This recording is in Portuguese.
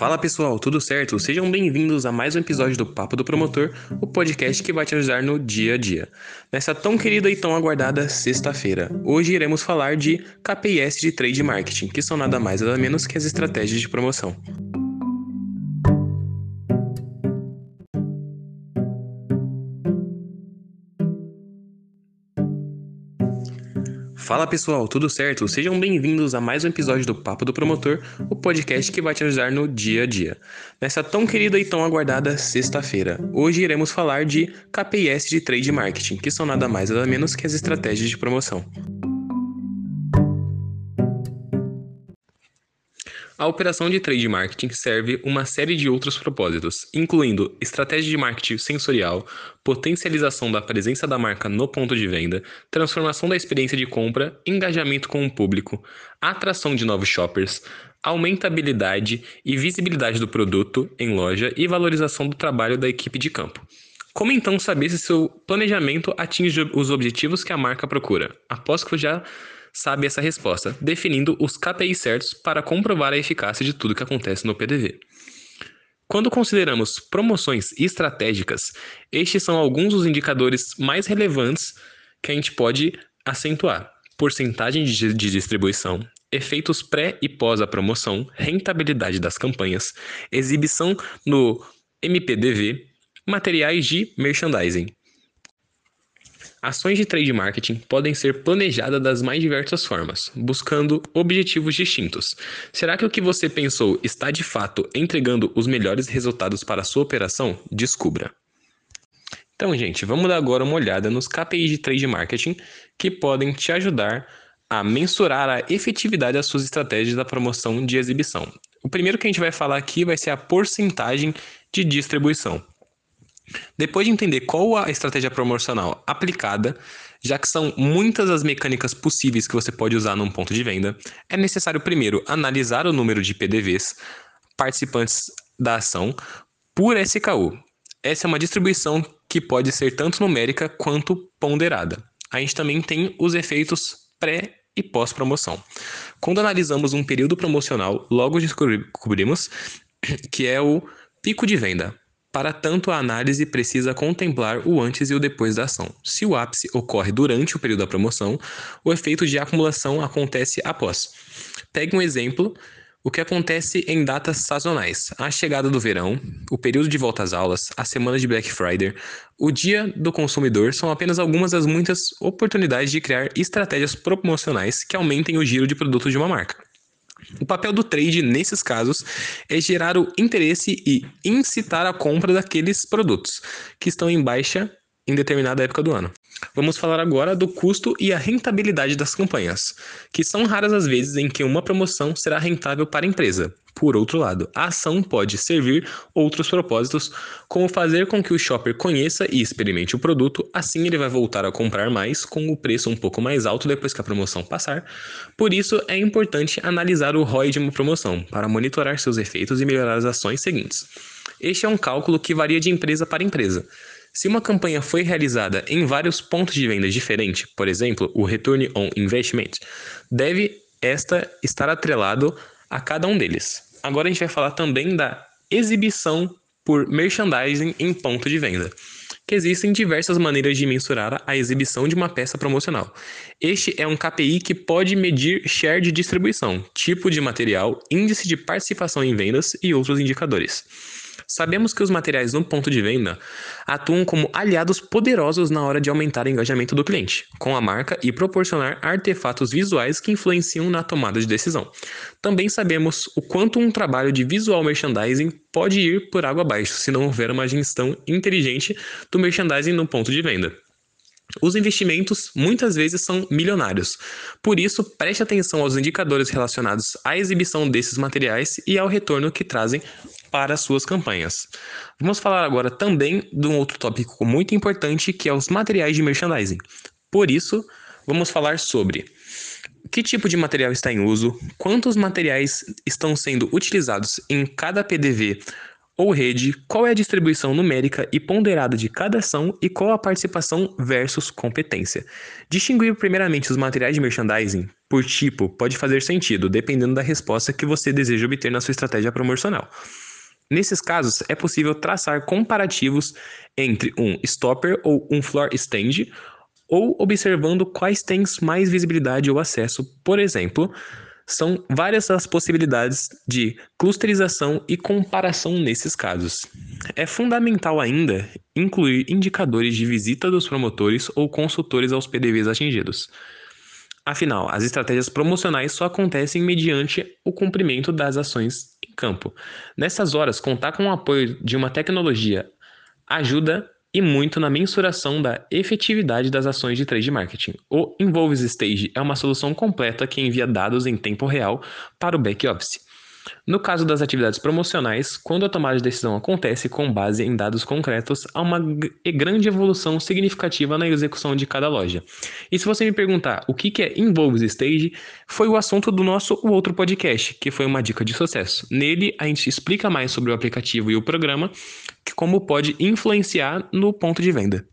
Fala pessoal, tudo certo? Sejam bem-vindos a mais um episódio do Papo do Promotor, o podcast que vai te ajudar no dia a dia. Nessa tão querida e tão aguardada sexta-feira, hoje iremos falar de KPIs de Trade Marketing, que são nada mais nada menos que as estratégias de promoção. Fala pessoal, tudo certo? Sejam bem-vindos a mais um episódio do Papo do Promotor, o podcast que vai te ajudar no dia a dia. Nessa tão querida e tão aguardada sexta-feira, hoje iremos falar de KPIs de Trade Marketing, que são nada mais nada menos que as estratégias de promoção. A operação de trade marketing serve uma série de outros propósitos, incluindo estratégia de marketing sensorial, potencialização da presença da marca no ponto de venda, transformação da experiência de compra, engajamento com o público, atração de novos shoppers, aumentabilidade e visibilidade do produto em loja e valorização do trabalho da equipe de campo. Como então saber se seu planejamento atinge os objetivos que a marca procura? Após que eu já sabe essa resposta, definindo os KPIs certos para comprovar a eficácia de tudo que acontece no PDV. Quando consideramos promoções estratégicas, estes são alguns dos indicadores mais relevantes que a gente pode acentuar: porcentagem de distribuição, efeitos pré e pós a promoção, rentabilidade das campanhas, exibição no MPDV, materiais de merchandising. Ações de trade marketing podem ser planejadas das mais diversas formas, buscando objetivos distintos. Será que o que você pensou está de fato entregando os melhores resultados para a sua operação? Descubra. Então, gente, vamos dar agora uma olhada nos KPIs de trade marketing que podem te ajudar a mensurar a efetividade das suas estratégias da promoção de exibição. O primeiro que a gente vai falar aqui vai ser a porcentagem de distribuição. Depois de entender qual a estratégia promocional aplicada, já que são muitas as mecânicas possíveis que você pode usar num ponto de venda, é necessário primeiro analisar o número de PDVs, participantes da ação, por SKU. Essa é uma distribuição que pode ser tanto numérica quanto ponderada. A gente também tem os efeitos pré e pós-promoção. Quando analisamos um período promocional, logo descobrimos que é o pico de venda, para tanto, a análise precisa contemplar o antes e o depois da ação. Se o ápice ocorre durante o período da promoção, o efeito de acumulação acontece após. Pegue um exemplo o que acontece em datas sazonais? A chegada do verão, o período de volta às aulas, a semana de Black Friday, o dia do consumidor são apenas algumas das muitas oportunidades de criar estratégias promocionais que aumentem o giro de produtos de uma marca. O papel do trade nesses casos é gerar o interesse e incitar a compra daqueles produtos que estão em baixa em determinada época do ano. Vamos falar agora do custo e a rentabilidade das campanhas, que são raras as vezes em que uma promoção será rentável para a empresa. Por outro lado, a ação pode servir outros propósitos, como fazer com que o shopper conheça e experimente o produto, assim ele vai voltar a comprar mais com o preço um pouco mais alto depois que a promoção passar. Por isso, é importante analisar o ROI de uma promoção para monitorar seus efeitos e melhorar as ações seguintes. Este é um cálculo que varia de empresa para empresa. Se uma campanha foi realizada em vários pontos de venda diferentes, por exemplo, o Return on Investment, deve esta estar atrelado a cada um deles. Agora a gente vai falar também da exibição por merchandising em ponto de venda, que existem diversas maneiras de mensurar a exibição de uma peça promocional. Este é um KPI que pode medir share de distribuição, tipo de material, índice de participação em vendas e outros indicadores. Sabemos que os materiais no ponto de venda atuam como aliados poderosos na hora de aumentar o engajamento do cliente com a marca e proporcionar artefatos visuais que influenciam na tomada de decisão. Também sabemos o quanto um trabalho de visual merchandising pode ir por água abaixo se não houver uma gestão inteligente do merchandising no ponto de venda. Os investimentos muitas vezes são milionários. Por isso, preste atenção aos indicadores relacionados à exibição desses materiais e ao retorno que trazem para suas campanhas. Vamos falar agora também de um outro tópico muito importante que é os materiais de merchandising. Por isso, vamos falar sobre que tipo de material está em uso, quantos materiais estão sendo utilizados em cada PDV ou rede, qual é a distribuição numérica e ponderada de cada ação e qual a participação versus competência. Distinguir primeiramente os materiais de merchandising por tipo pode fazer sentido, dependendo da resposta que você deseja obter na sua estratégia promocional. Nesses casos, é possível traçar comparativos entre um stopper ou um floor stand, ou observando quais têm mais visibilidade ou acesso. Por exemplo, são várias as possibilidades de clusterização e comparação nesses casos. É fundamental ainda incluir indicadores de visita dos promotores ou consultores aos PDVs atingidos. Afinal, as estratégias promocionais só acontecem mediante o cumprimento das ações campo. Nessas horas, contar com o apoio de uma tecnologia ajuda e muito na mensuração da efetividade das ações de trade marketing. O Involves Stage é uma solução completa que envia dados em tempo real para o back office. No caso das atividades promocionais, quando a tomada de decisão acontece com base em dados concretos, há uma grande evolução significativa na execução de cada loja. E se você me perguntar o que é Involves Stage, foi o assunto do nosso outro podcast, que foi uma dica de sucesso. Nele, a gente explica mais sobre o aplicativo e o programa, como pode influenciar no ponto de venda.